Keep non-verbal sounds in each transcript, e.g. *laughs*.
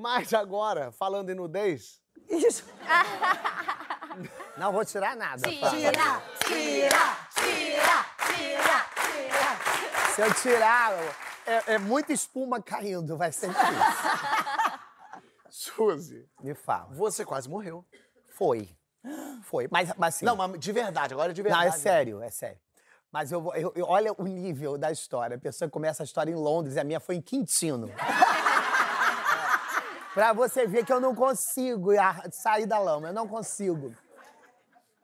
Mas agora, falando em nudez, Isso. *laughs* Não vou tirar nada. Tira, Tira, tira, tira, tira, tira. Se eu tirar, é, é muita espuma caindo, vai ser difícil. *laughs* Suzy, Me fala. você quase morreu. Foi. Foi. Mas, mas assim. Não, mas de verdade, agora de Não, verdade. é sério, é sério. Mas eu, vou- eu, eu- olha o nível da história. A pessoa começa a história em Londres e a minha foi em Quintino. Pra você ver que eu não consigo sair da lama, eu não consigo.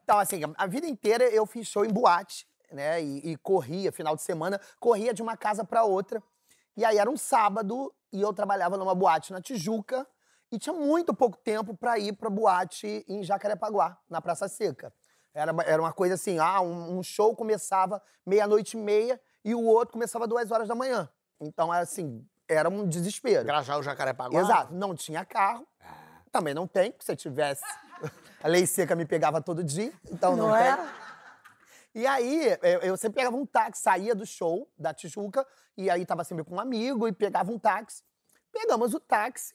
Então, assim, a vida inteira eu fiz show em boate, né? E, e corria, final de semana, corria de uma casa pra outra. E aí era um sábado e eu trabalhava numa boate na Tijuca e tinha muito pouco tempo pra ir pra boate em Jacarepaguá, na Praça Seca. Era, era uma coisa assim, ah, um, um show começava meia-noite e meia e o outro começava duas horas da manhã. Então, era assim, era um desespero. Grajar o Jacarepaguá? Exato. Não tinha carro. Também não tem, porque se eu tivesse. *laughs* A lei seca me pegava todo dia, então não, Não tem. é? E aí, eu, eu sempre pegava um táxi, saía do show da Tijuca, e aí tava sempre com um amigo e pegava um táxi. Pegamos o táxi.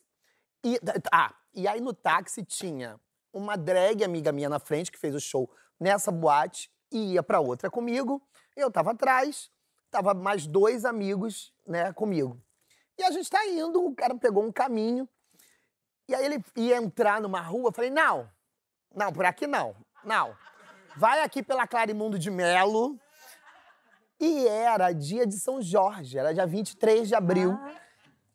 E, ah, e aí no táxi tinha uma drag amiga minha na frente, que fez o show nessa boate, e ia pra outra comigo. Eu tava atrás, tava mais dois amigos, né, comigo. E a gente tá indo, o cara pegou um caminho, e aí ele ia entrar numa rua, eu falei, não, não, por aqui não, não. Vai aqui pela Clarimundo de Melo. E era dia de São Jorge, era dia 23 de abril.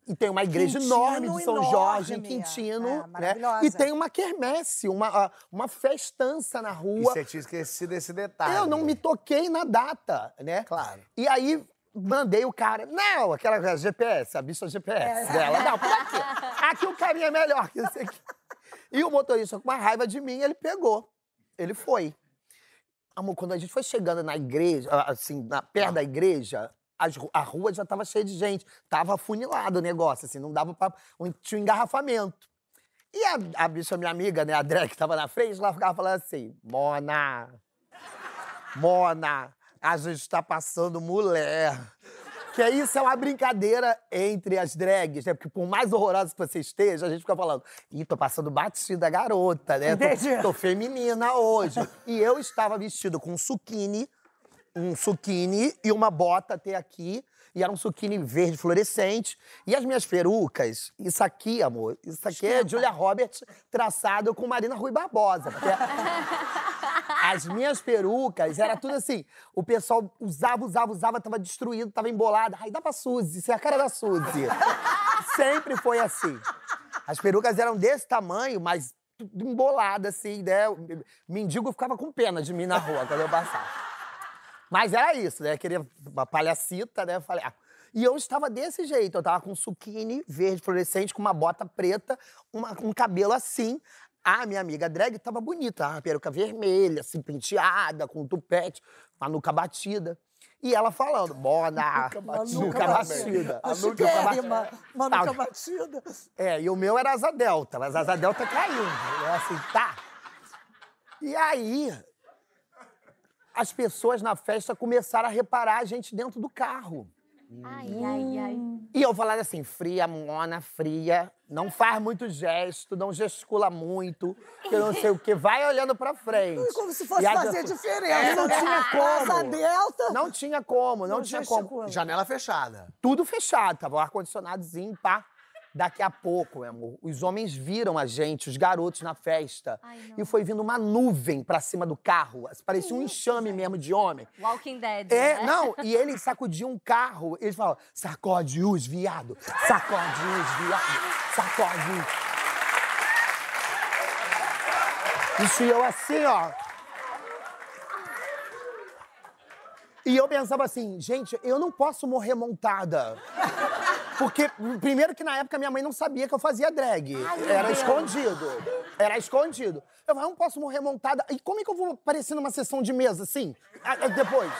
E tem uma igreja Quintino enorme de São enorme, Jorge, em. Quintino, É, né? E tem uma quermesse, uma, ah, uma festança na E rua. você tinha esquecido esse detalhe. Eu não me toquei na data, né? Claro. E aí mandei o cara, não, aquela GPS, a bicha GPS É. dela, não, por aqui. Aqui o caminho é melhor que esse aqui. E o motorista, com uma raiva de mim, ele pegou. Ele foi. Amor, quando a gente foi chegando na igreja, assim, na- perto da igreja, as a rua já tava cheia de gente. Tava afunilado o negócio, assim, não dava pra. Tinha um engarrafamento. E a, a bicha, minha amiga, né, a Drake, que tava na frente, ela ficava falando assim: Mona, Mona, a gente tá passando mulher. Que isso é uma brincadeira entre as drags, né? Porque por mais horrorosa que você esteja, a gente fica falando, ih, tô passando batida garota, né? Tô, tô feminina hoje. E eu estava vestido com um suquine, um suquine e uma bota até aqui. E era um suquine verde fluorescente. E as minhas perucas, isso aqui, amor, isso aqui é Julia Roberts traçado com Marina Rui Barbosa. Porque as minhas perucas era tudo assim. O pessoal usava, usava, usava, tava destruído, tava embolado. Ai, dá pra Suzy, isso é a cara da Suzy. Sempre foi assim. As perucas eram desse tamanho, mas tudo embolado, assim, né? O mendigo ficava com pena de mim na rua quando eu passava. Mas era isso, né? Queria uma palhacita, né? Eu Falei, ah. E eu estava desse jeito. Eu tava com um suquine verde fluorescente, com uma bota preta, uma- um cabelo assim. A minha amiga drag tava bonita, uma peruca vermelha, assim, penteada, com um tupete, uma nuca batida. E ela falando, Bona, *laughs* nuca batida. A A nuca uma Tá. nuca batida. É, e o meu era asa delta, mas asa delta caiu. É assim, tá. E aí, as pessoas na festa começaram a reparar a gente dentro do carro. Ai, ai, ai. E eu falava assim, fria, mona, fria, não faz muito gesto, não gesticula muito, que eu não sei o quê, vai olhando pra frente. Como se fosse E a- fazer diferença. É, não tinha como. Asa delta. Não tinha como, não, Não tinha como. gesticula. Janela fechada. tudo fechado, tava o ar-condicionadozinho, pá. Daqui a pouco, meu amor, os homens viram a gente, os garotos na festa. Ai, e foi vindo uma nuvem pra cima do carro. Parecia um enxame mesmo de homem. Walking Dead. É, né? não, *laughs* e ele sacudia um carro, eles falavam, sacode os viado, sacode os viado, sacode os. Isso e eu assim, ó. E eu pensava assim, gente, eu não posso morrer montada. Porque, primeiro que na época minha mãe não sabia que eu fazia drag. meu Era escondido. Era escondido. Eu falei, eu não posso morrer montada. E como é que eu vou aparecer numa sessão de mesa, assim? Ah, ah, Depois.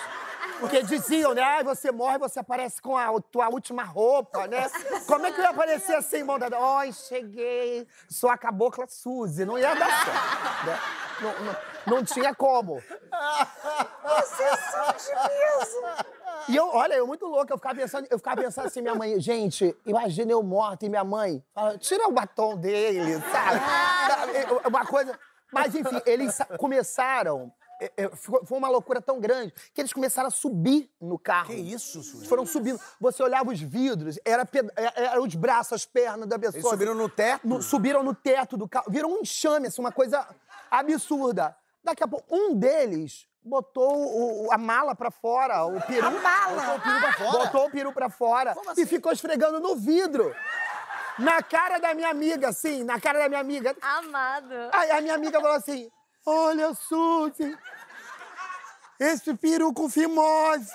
Porque diziam, né? Ai, você morre, você aparece com a tua última roupa, né? Como é que eu ia aparecer assim, montada? Oi, cheguei, sou a cabocla Suzy. Não ia dar certo. Né? Não, não, não tinha como. E eu, olha, eu muito louco, eu ficava pensando, eu ficava pensando assim, minha mãe, gente, imagina eu morta e minha mãe fala, tira o batom dele, sabe? Uma coisa. Mas enfim, eles começaram. é, é, Foi uma loucura tão grande que eles começaram a subir no carro. Que isso, Suzy? Eles foram subindo. Você olhava os vidros, era, peda- é- era os braços, as pernas da pessoa. Eles subiram no teto? No- subiram no teto do carro. Viram um enxame, assim, uma coisa absurda. Daqui a pouco, um deles botou o- a mala pra fora, o peru. mala? Botou o peru pra fora. Botou o peru pra fora assim? e ficou esfregando no vidro. Na cara da minha amiga, assim, na cara da minha amiga. Amado. Aí a minha amiga falou assim: Olha, Suzy, esse peru com fimose.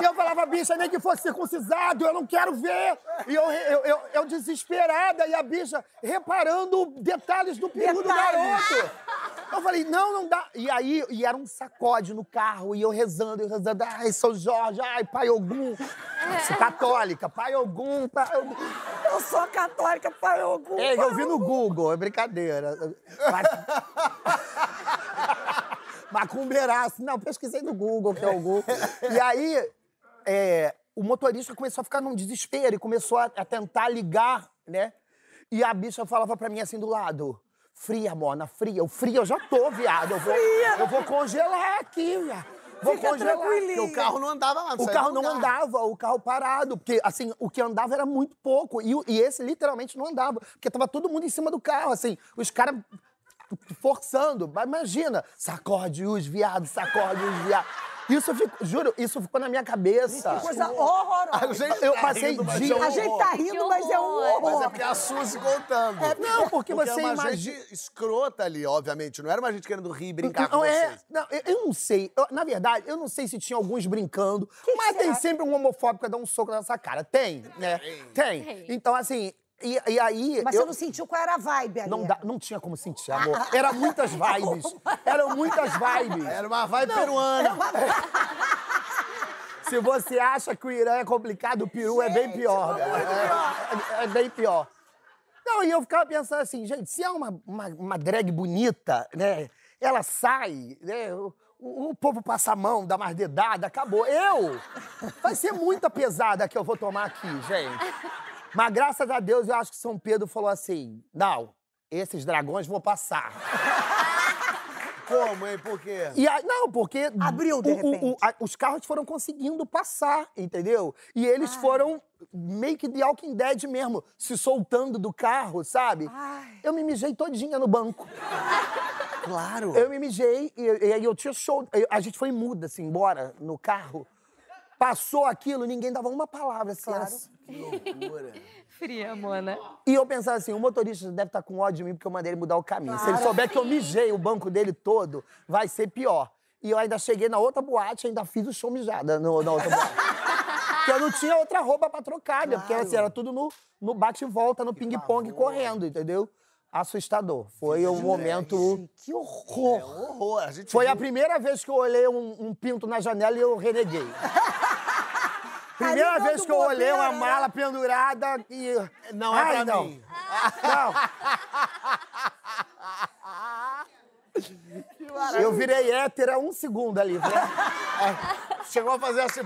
E eu falava, bicha, nem que fosse circuncisado, eu não quero ver. E eu, eu, eu, eu desesperada, e a bicha reparando detalhes do peru do garoto. Eu falei, não, não dá. E aí, e era um sacode no carro, e eu rezando, eu rezando, ai, São Jorge, ai, Pai Ogum. Sou católica, Pai Ogum, Pai Ogum. Eu sou católica, pai Ogum. É, pai eu vi no Google, é brincadeira. Mas- Macumbeiraço. Não, pesquisei no Google, que é o Google. E aí, é, o motorista começou a ficar num desespero e começou a, a tentar ligar, né? E a bicha falava pra mim assim do lado. Fria, Mona, fria. O frio eu já tô, viado. Eu vou, eu vou congelar aqui, viado. Vou Fica congelar. Porque o carro não andava lá. O carro não andava, o carro parado. Porque, assim, o que andava era muito pouco. E, e esse literalmente não andava. Porque tava todo mundo em cima do carro, assim. Os caras forçando. Mas imagina, sacode os viados, sacode os viados. Isso ficou, juro, isso ficou na minha cabeça. Que coisa horrorosa. A gente Eu tá passei rindo, mas dias- é um A gente horror. tá rindo, mas é um horror. Mas é porque é a Suzy contando. não, porque você é uma imagina- gente escrota ali, obviamente. Não era uma gente querendo rir e brincar com Não, é, vocês. não, eu, eu não sei. Eu- na verdade, eu não sei se tinha alguns brincando, mas que tem será? sempre um homofóbico que dá um soco nessa cara. Tem, né? Tem. Tem. Então, assim, e, e aí. Mas eu, você não sentiu qual era a vibe ali? Não, dá- não tinha como sentir, amor. *laughs* Era muitas vibes. Eram muitas *laughs* vibes. Era uma vibe peruana. *laughs* Se você acha que o Irã é complicado, o peru é bem pior. É, é- é bem pior. Não, e eu ficava pensando assim, gente, se é uma, uma, uma drag bonita, né? Ela sai, né? O, o- o povo passa a mão, dá mais dedada, acabou. Eu? Vai ser muita pesada que eu vou tomar aqui, gente. Mas graças a Deus eu acho que São Pedro falou assim: não, esses dragões vão passar. *laughs* Como, hein? Por quê? E aí, não, porque. Abriu, de o- o- repente. o- a- os carros foram conseguindo passar, entendeu? E eles foram meio que de Walking Dead mesmo, se soltando do carro, sabe? Ai. Eu me mijei todinha no banco. Claro. Eu me mijei e, e aí eu tinha show. eu- a gente foi muda, assim, embora no carro. Passou aquilo, ninguém dava uma palavra, assim. era- Que loucura. *laughs* Fria, Mona. E eu pensava assim, o motorista deve estar com ódio de mim porque eu mandei ele mudar o caminho. Se ele souber que eu mijei o banco dele todo, vai ser pior. E eu ainda cheguei na outra boate, ainda fiz o show mijada no, na outra boate. *laughs* porque eu não tinha outra roupa pra trocar, né? Porque assim, era tudo no, no bate e volta, no ping-pong, correndo, entendeu? Assustador. Foi um momento... Que horror. É horror. A gente Foi a viu- primeira vez que eu olhei um, um pinto na janela e eu reneguei. *laughs* Primeira vez que eu olhei uma mala pendurada e. Não é Ai, pra não. mim. Não. Eu virei hétera um segundo ali. Chegou a fazer assim.